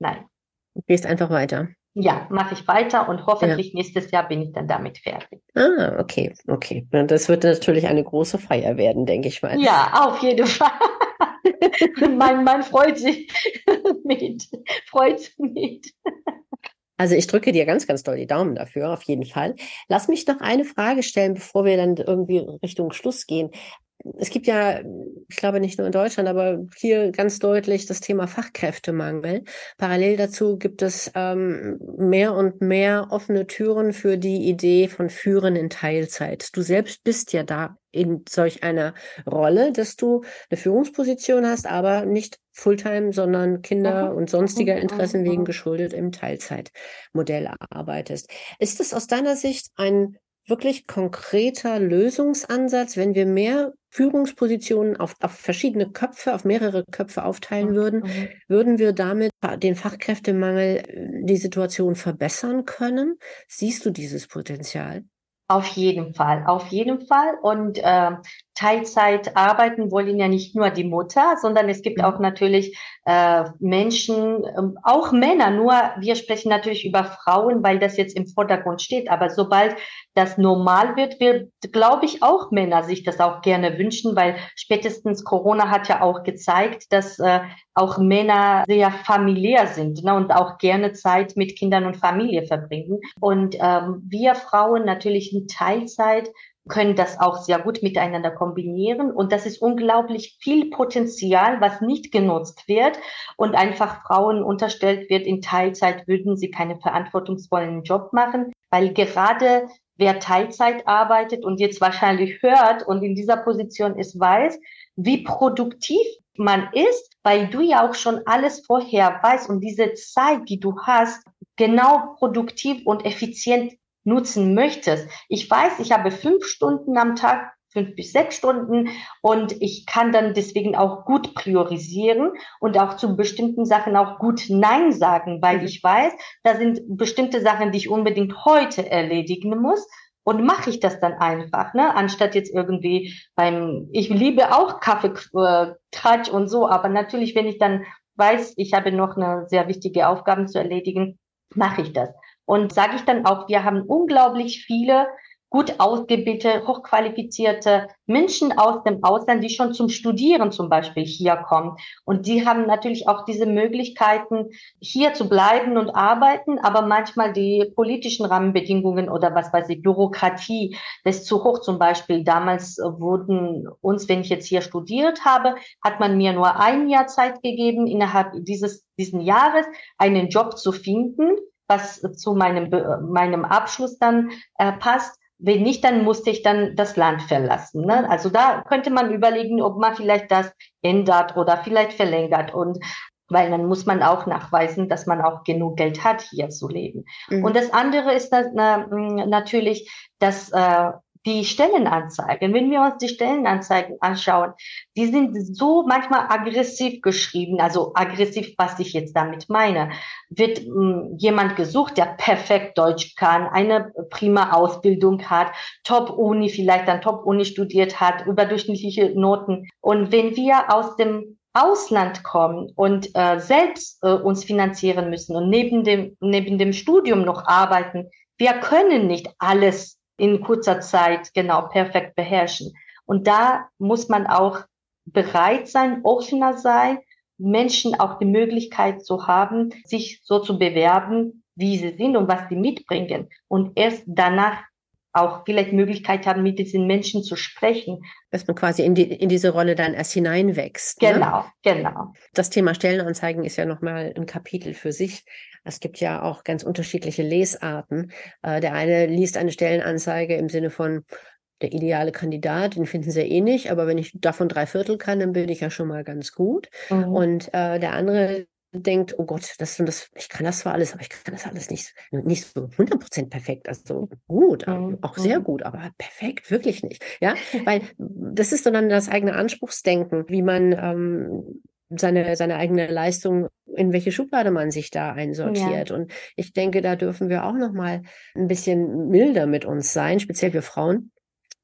Nein. Du gehst einfach weiter. Ja, mache ich weiter und hoffentlich ja. nächstes Jahr bin ich dann damit fertig. Ah, okay, okay. Das wird natürlich eine große Feier werden, denke ich mal. Ja, auf jeden Fall. mein Mann freut sich mit, freut sich mit. Also ich drücke dir ganz, ganz doll die Daumen dafür, auf jeden Fall. Lass mich noch eine Frage stellen, bevor wir dann irgendwie Richtung Schluss gehen es gibt ja, ich glaube nicht nur in Deutschland, aber hier ganz deutlich das Thema Fachkräftemangel. Parallel dazu gibt es ähm, mehr und mehr offene Türen für die Idee von Führen in Teilzeit. Du selbst bist ja da in solch einer Rolle, dass du eine Führungsposition hast, aber nicht Fulltime, sondern Kinder und sonstiger Interessen wegen geschuldet im Teilzeitmodell arbeitest. Ist es aus deiner Sicht ein wirklich konkreter Lösungsansatz, wenn wir mehr Führungspositionen auf, auf verschiedene Köpfe, auf mehrere Köpfe aufteilen würden, mhm. würden wir damit den Fachkräftemangel, äh, die Situation verbessern können? Siehst du dieses Potenzial? Auf jeden Fall, auf jeden Fall. Und äh, Teilzeit arbeiten wollen ja nicht nur die Mutter, sondern es gibt mhm. auch natürlich äh, Menschen, äh, auch Männer. Nur wir sprechen natürlich über Frauen, weil das jetzt im Vordergrund steht. Aber sobald das normal wird, wird, glaube ich, auch Männer sich das auch gerne wünschen, weil spätestens Corona hat ja auch gezeigt, dass äh, auch Männer sehr familiär sind ne, und auch gerne Zeit mit Kindern und Familie verbringen. Und ähm, wir Frauen natürlich in Teilzeit können das auch sehr gut miteinander kombinieren. Und das ist unglaublich viel Potenzial, was nicht genutzt wird und einfach Frauen unterstellt wird, in Teilzeit würden sie keinen verantwortungsvollen Job machen, weil gerade wer Teilzeit arbeitet und jetzt wahrscheinlich hört und in dieser Position ist, weiß, wie produktiv man ist, weil du ja auch schon alles vorher weißt und diese Zeit, die du hast, genau produktiv und effizient nutzen möchtest. Ich weiß, ich habe fünf Stunden am Tag fünf bis sechs Stunden und ich kann dann deswegen auch gut priorisieren und auch zu bestimmten Sachen auch gut Nein sagen, weil mhm. ich weiß, da sind bestimmte Sachen, die ich unbedingt heute erledigen muss. Und mache ich das dann einfach, ne? Anstatt jetzt irgendwie beim, ich liebe auch Kaffeetratsch äh, und so, aber natürlich, wenn ich dann weiß, ich habe noch eine sehr wichtige Aufgabe zu erledigen, mache ich das. Und sage ich dann auch, wir haben unglaublich viele gut ausgebildete, hochqualifizierte Menschen aus dem Ausland, die schon zum Studieren zum Beispiel hier kommen. Und die haben natürlich auch diese Möglichkeiten, hier zu bleiben und arbeiten, aber manchmal die politischen Rahmenbedingungen oder was weiß ich, Bürokratie, das ist zu hoch zum Beispiel. Damals wurden uns, wenn ich jetzt hier studiert habe, hat man mir nur ein Jahr Zeit gegeben, innerhalb dieses, diesen Jahres einen Job zu finden was zu meinem, meinem Abschluss dann äh, passt. Wenn nicht, dann musste ich dann das Land verlassen. Ne? Also da könnte man überlegen, ob man vielleicht das ändert oder vielleicht verlängert. Und weil dann muss man auch nachweisen, dass man auch genug Geld hat, hier zu leben. Mhm. Und das andere ist das, na, natürlich, dass äh, die Stellenanzeigen, wenn wir uns die Stellenanzeigen anschauen, die sind so manchmal aggressiv geschrieben, also aggressiv, was ich jetzt damit meine. Wird mh, hm, jemand gesucht, der perfekt Deutsch kann, eine prima Ausbildung hat, Top-Uni, vielleicht dann Top-Uni studiert hat, überdurchschnittliche Noten. Und wenn wir aus dem Ausland kommen und äh, selbst äh, uns finanzieren müssen und neben dem, neben dem Studium noch arbeiten, wir können nicht alles in kurzer Zeit genau perfekt beherrschen. Und da muss man auch bereit sein, offener sein, Menschen auch die Möglichkeit zu haben, sich so zu bewerben, wie sie sind und was sie mitbringen. Und erst danach auch vielleicht Möglichkeit haben, mit diesen Menschen zu sprechen. Dass man quasi in, die, in diese Rolle dann erst hineinwächst. Ne? Genau, ne? genau. Das Thema Stellenanzeigen ist ja nochmal ein Kapitel für sich. Es gibt ja auch ganz unterschiedliche Lesarten. Äh, der eine liest eine Stellenanzeige im Sinne von, der ideale Kandidat, den finden sie eh nicht, aber wenn ich davon drei Viertel kann, dann bin ich ja schon mal ganz gut. Mhm. Und äh, der andere denkt, oh Gott, das das, ich kann das zwar alles, aber ich kann das alles nicht, nicht so 100% perfekt, also gut, mhm. auch sehr mhm. gut, aber perfekt, wirklich nicht, ja, weil das ist dann das eigene Anspruchsdenken, wie man ähm, seine, seine eigene Leistung, in welche Schublade man sich da einsortiert. Ja. Und ich denke, da dürfen wir auch noch mal ein bisschen milder mit uns sein, speziell wir Frauen,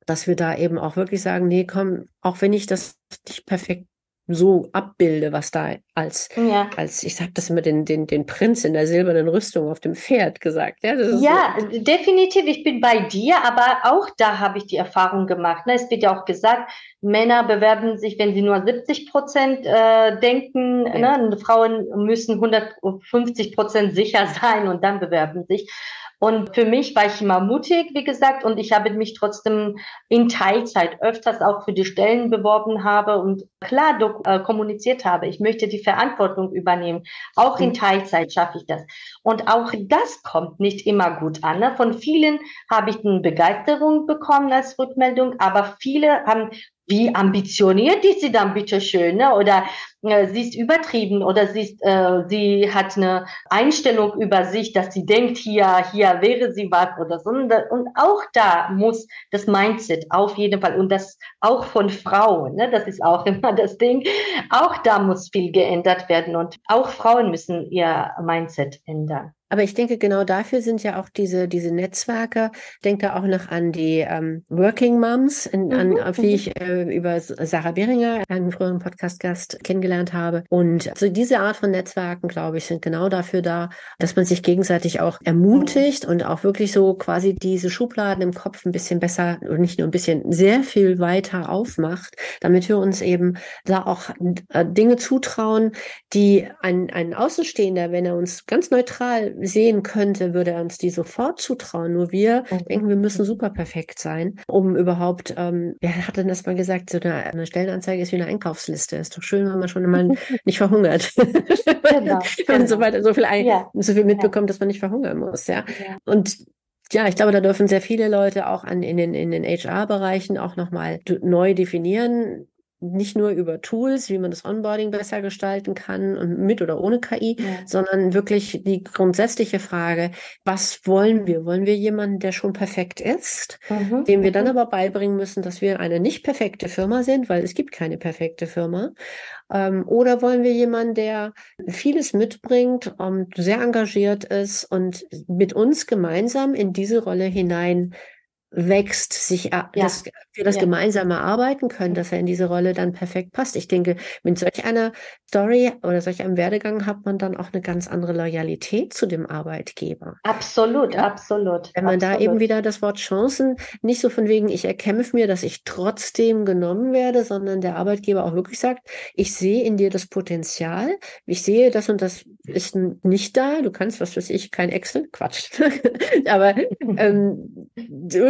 dass wir da eben auch wirklich sagen, nee, komm, auch wenn ich das nicht perfekt so abbilde, was da als, ja. als ich sag das immer, den, den, den Prinz in der silbernen Rüstung auf dem Pferd gesagt. Ja, ja so. definitiv. Ich bin bei dir, aber auch da habe ich die Erfahrung gemacht. Ne? Es wird ja auch gesagt, Männer bewerben sich, wenn sie nur 70 Prozent äh, denken. Ja. Ne? Frauen müssen 150 Prozent sicher sein und dann bewerben sich. Und für mich war ich immer mutig, wie gesagt, und ich habe mich trotzdem in Teilzeit öfters auch für die Stellen beworben habe und klar äh, kommuniziert habe, ich möchte die Verantwortung übernehmen. Auch in mhm. Teilzeit schaffe ich das. Und auch das kommt nicht immer gut an. Ne? Von vielen habe ich eine Begeisterung bekommen als Rückmeldung, aber viele haben wie ambitioniert ist sie dann bitte schön, ne? Oder äh, sie ist übertrieben oder sie ist, äh, sie hat eine Einstellung über sich, dass sie denkt, hier, hier wäre sie was oder so. Und, auch da muss das Mindset auf jeden Fall und das auch von Frauen, ne? Das ist auch immer das Ding. Auch da muss viel geändert werden und auch Frauen müssen ihr Mindset ändern. Aber ich denke, genau dafür sind ja auch diese, diese Netzwerke. Denke da auch noch an die ähm, Working Moms, in, an, mhm. wie ich äh, über Sarah Beringer, einen früheren Podcast-Gast, kennengelernt habe. Und so diese Art von Netzwerken, glaube ich, sind genau dafür da, dass man sich gegenseitig auch ermutigt und auch wirklich so quasi diese Schubladen im Kopf ein bisschen besser und nicht nur ein bisschen, sehr viel weiter aufmacht, damit wir uns eben da auch äh, Dinge zutrauen, die ein, ein Außenstehender, wenn er uns ganz neutral sehen könnte, würde er uns die sofort zutrauen. Nur wir mhm. denken, wir müssen super perfekt sein, um überhaupt, ähm, wer hat denn das mal gesagt, so eine, eine Stellenanzeige ist wie eine Einkaufsliste. Ist doch schön, wenn man schon mal nicht verhungert. Genau, wenn man so, genau. weit, so viel, ein, ja. so viel mitbekommt, ja. dass man nicht verhungern muss, ja. ja. Und ja, ich glaube, da dürfen sehr viele Leute auch an, in den, in den HR-Bereichen auch nochmal neu definieren, nicht nur über Tools, wie man das Onboarding besser gestalten kann und mit oder ohne KI, ja. sondern wirklich die grundsätzliche Frage, was wollen wir? Wollen wir jemanden, der schon perfekt ist, mhm. dem wir dann mhm. aber beibringen müssen, dass wir eine nicht perfekte Firma sind, weil es gibt keine perfekte Firma? Ähm, oder wollen wir jemanden, der vieles mitbringt und sehr engagiert ist und mit uns gemeinsam in diese Rolle hinein wächst, sich ja. das, wir das ja. gemeinsam erarbeiten können, dass er in diese Rolle dann perfekt passt. Ich denke, mit solch einer Story oder solch einem Werdegang hat man dann auch eine ganz andere Loyalität zu dem Arbeitgeber. Absolut, ja? absolut. Wenn man absolut. da eben wieder das Wort Chancen nicht so von wegen, ich erkämpfe mir, dass ich trotzdem genommen werde, sondern der Arbeitgeber auch wirklich sagt, ich sehe in dir das Potenzial, ich sehe das und das ist nicht da, du kannst, was weiß ich, kein Excel, Quatsch. Aber ähm,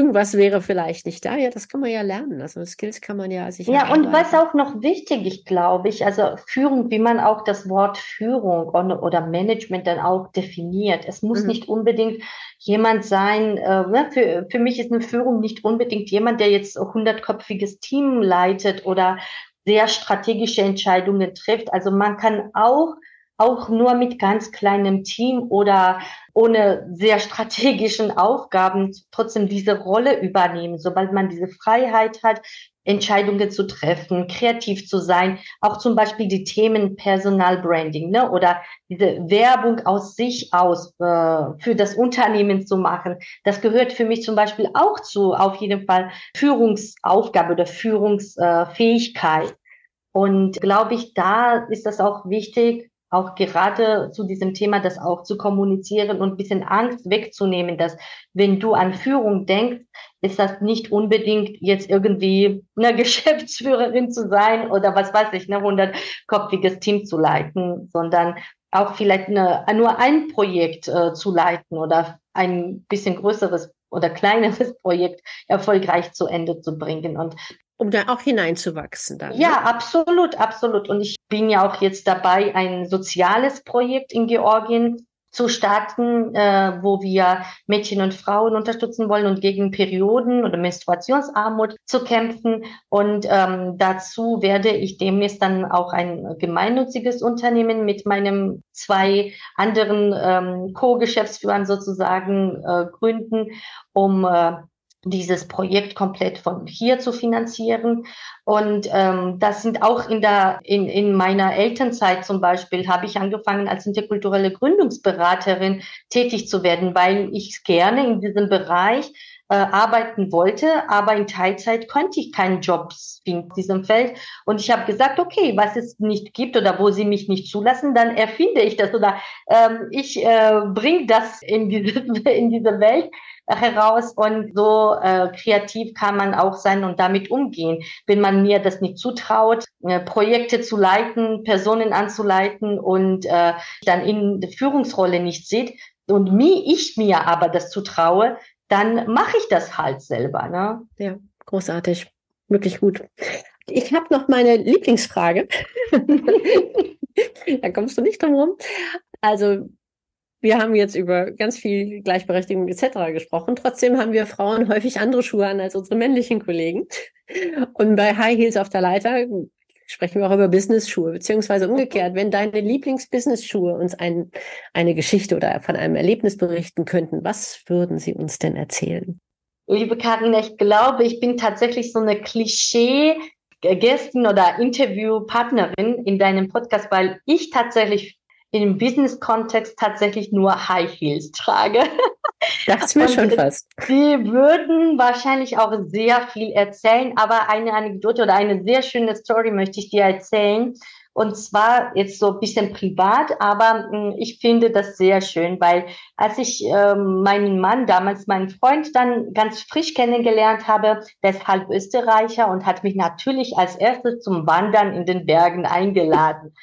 irgendwas wäre vielleicht nicht da, ja, das kann man ja lernen. Also Skills kann man ja sich. Ja, und was auch noch wichtig ist, glaube ich, also Führung, wie man auch das Wort Führung oder Management dann auch definiert. Es muss mhm. nicht unbedingt jemand sein, äh, ne, für, für mich ist eine Führung nicht unbedingt jemand, der jetzt hundertköpfiges Team leitet oder sehr strategische Entscheidungen trifft. Also man kann auch auch nur mit ganz kleinem Team oder ohne sehr strategischen Aufgaben trotzdem diese Rolle übernehmen, sobald man diese Freiheit hat, Entscheidungen zu treffen, kreativ zu sein, auch zum Beispiel die Themen Personalbranding ne, oder diese Werbung aus sich aus äh, für das Unternehmen zu machen. Das gehört für mich zum Beispiel auch zu auf jeden Fall Führungsaufgabe oder Führungsfähigkeit. Und glaube ich, da ist das auch wichtig, auch gerade zu diesem Thema das auch zu kommunizieren und ein bisschen Angst wegzunehmen, dass wenn du an Führung denkst, ist das nicht unbedingt jetzt irgendwie eine Geschäftsführerin zu sein oder was weiß ich, ein hundertkopfiges Team zu leiten, sondern auch vielleicht eine, nur ein Projekt äh, zu leiten oder ein bisschen größeres oder kleineres Projekt erfolgreich zu Ende zu bringen. Und um da auch hineinzuwachsen dann. Ja, ne? absolut, absolut. Und ich bin ja auch jetzt dabei, ein soziales Projekt in Georgien zu starten, äh, wo wir Mädchen und Frauen unterstützen wollen und gegen Perioden oder Menstruationsarmut zu kämpfen. Und ähm, dazu werde ich demnächst dann auch ein gemeinnütziges Unternehmen mit meinem zwei anderen ähm, Co-Geschäftsführern sozusagen äh, gründen, um äh, dieses Projekt komplett von hier zu finanzieren. Und ähm, das sind auch in der in, in meiner Elternzeit zum Beispiel habe ich angefangen als interkulturelle Gründungsberaterin tätig zu werden, weil ich gerne in diesem Bereich äh, arbeiten wollte, aber in Teilzeit konnte ich keinen Job in diesem Feld. Und ich habe gesagt, okay, was es nicht gibt oder wo sie mich nicht zulassen, dann erfinde ich das oder ähm, ich äh, bringe das in diese, in diese Welt heraus und so äh, kreativ kann man auch sein und damit umgehen. Wenn man mir das nicht zutraut, äh, Projekte zu leiten, Personen anzuleiten und äh, dann in der Führungsrolle nicht sieht und mir, ich mir aber das zutraue, dann mache ich das halt selber. Ne? Ja, großartig. Wirklich gut. Ich habe noch meine Lieblingsfrage. da kommst du nicht drum rum. Also wir haben jetzt über ganz viel Gleichberechtigung etc. gesprochen. Trotzdem haben wir Frauen häufig andere Schuhe an als unsere männlichen Kollegen. Und bei High Heels auf der Leiter sprechen wir auch über Business-Schuhe, beziehungsweise umgekehrt, wenn deine Lieblings-Business-Schuhe uns ein, eine Geschichte oder von einem Erlebnis berichten könnten, was würden sie uns denn erzählen? Liebe Karin, ich glaube, ich bin tatsächlich so eine Klischee Gästin oder Interviewpartnerin in deinem Podcast, weil ich tatsächlich im Business-Kontext tatsächlich nur High Heels trage. Das mir schon fast. Sie würden wahrscheinlich auch sehr viel erzählen, aber eine Anekdote oder eine sehr schöne Story möchte ich dir erzählen. Und zwar jetzt so ein bisschen privat, aber mh, hm, ich finde das sehr schön, weil als ich äh, meinen Mann, damals meinen Freund, dann ganz frisch kennengelernt habe, der ist halb Österreicher und hat mich natürlich als erstes zum Wandern in den Bergen eingeladen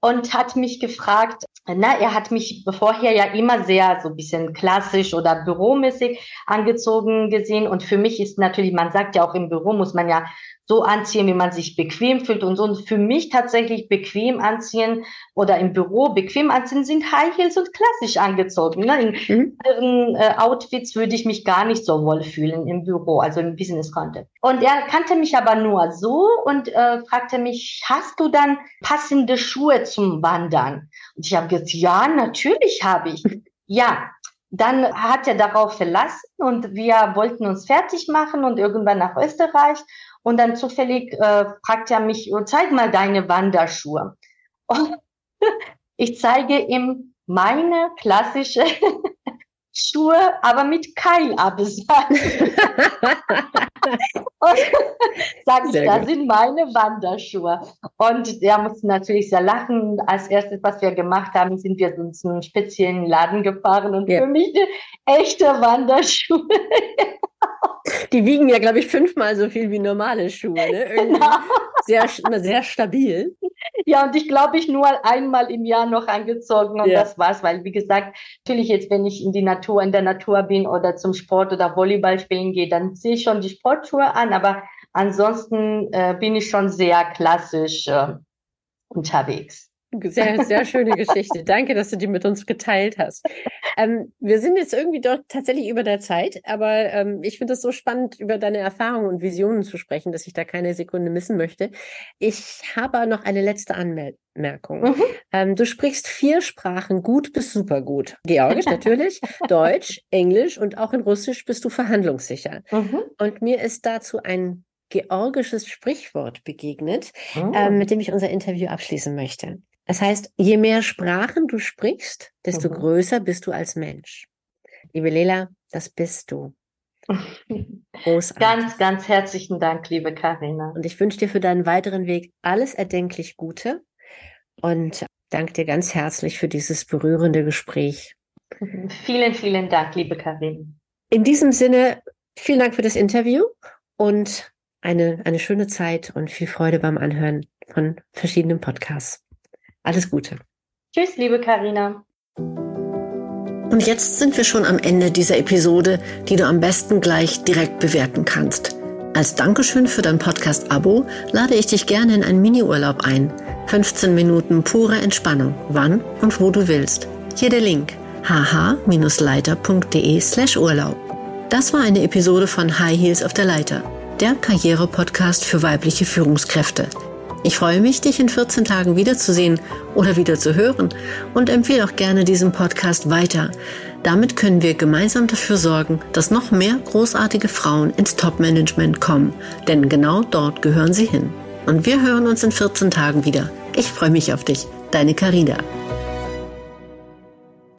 und hat mich gefragt, na, er hat mich vorher ja immer sehr so ein bisschen klassisch oder büromäßig angezogen gesehen. Und für mich ist natürlich, man sagt ja auch im Büro muss man ja so anziehen, wie man sich bequem fühlt und so. Und für mich tatsächlich bequem anziehen oder im Büro bequem anziehen sind High Heels und klassisch angezogen. Ne? In mhm. anderen äh, Outfits würde ich mich gar nicht so wohl fühlen im Büro, also im Business Content. Und er kannte mich aber nur so und äh, fragte mich, hast du dann passende Schuhe zum Wandern? Und ich habe gesagt, ja, natürlich habe ich. ja, dann hat er darauf verlassen und wir wollten uns fertig machen und irgendwann nach Österreich. Und dann zufällig äh, fragt er mich, oh, zeig mal deine Wanderschuhe. Und ich zeige ihm meine klassische Schuhe, aber mit Keilabsatz. und sage ich, das sind meine Wanderschuhe. Und er musste natürlich sehr lachen. Als erstes, was wir gemacht haben, sind wir zu einem speziellen Laden gefahren und ja. für mich eine echte Wanderschuhe. Die wiegen ja, glaube ich, fünfmal so viel wie normale Schuhe. Ne? Genau. Sehr, sehr stabil. Ja, und ich glaube, ich nur einmal im Jahr noch angezogen und ja. das war's, weil, wie gesagt, natürlich jetzt, wenn ich in die Natur, in der Natur bin oder zum Sport oder Volleyball spielen gehe, dann ziehe ich schon die Sportschuhe an, aber ansonsten äh, bin ich schon sehr klassisch äh, unterwegs. Sehr, sehr schöne Geschichte. Danke, dass du die mit uns geteilt hast. Ähm, wir sind jetzt irgendwie doch tatsächlich über der Zeit, aber ähm, ich finde es so spannend, über deine Erfahrungen und Visionen zu sprechen, dass ich da keine Sekunde missen möchte. Ich habe noch eine letzte Anmerkung. Mhm. Ähm, du sprichst vier Sprachen gut bis super gut. Georgisch natürlich, Deutsch, Englisch und auch in Russisch bist du verhandlungssicher. Mhm. Und mir ist dazu ein georgisches Sprichwort begegnet, oh. ähm, mit dem ich unser Interview abschließen möchte. Das heißt, je mehr Sprachen du sprichst, desto mhm. größer bist du als Mensch. Liebe Lela, das bist du. Großartig. Ganz, ganz herzlichen Dank, liebe Karina. Und ich wünsche dir für deinen weiteren Weg alles erdenklich Gute und danke dir ganz herzlich für dieses berührende Gespräch. Vielen, vielen Dank, liebe Karina. In diesem Sinne, vielen Dank für das Interview und eine, eine schöne Zeit und viel Freude beim Anhören von verschiedenen Podcasts. Alles Gute. Tschüss, liebe Karina. Und jetzt sind wir schon am Ende dieser Episode, die du am besten gleich direkt bewerten kannst. Als Dankeschön für dein Podcast-Abo lade ich dich gerne in einen Miniurlaub ein. 15 Minuten pure Entspannung, wann und wo du willst. Hier der Link hh-leiter.de slash Urlaub. Das war eine Episode von High Heels auf der Leiter, der Karriere-Podcast für weibliche Führungskräfte. Ich freue mich, dich in 14 Tagen wiederzusehen oder wieder zu hören und empfehle auch gerne diesen Podcast weiter. Damit können wir gemeinsam dafür sorgen, dass noch mehr großartige Frauen ins Top-Management kommen, denn genau dort gehören sie hin. Und wir hören uns in 14 Tagen wieder. Ich freue mich auf dich, deine Carina.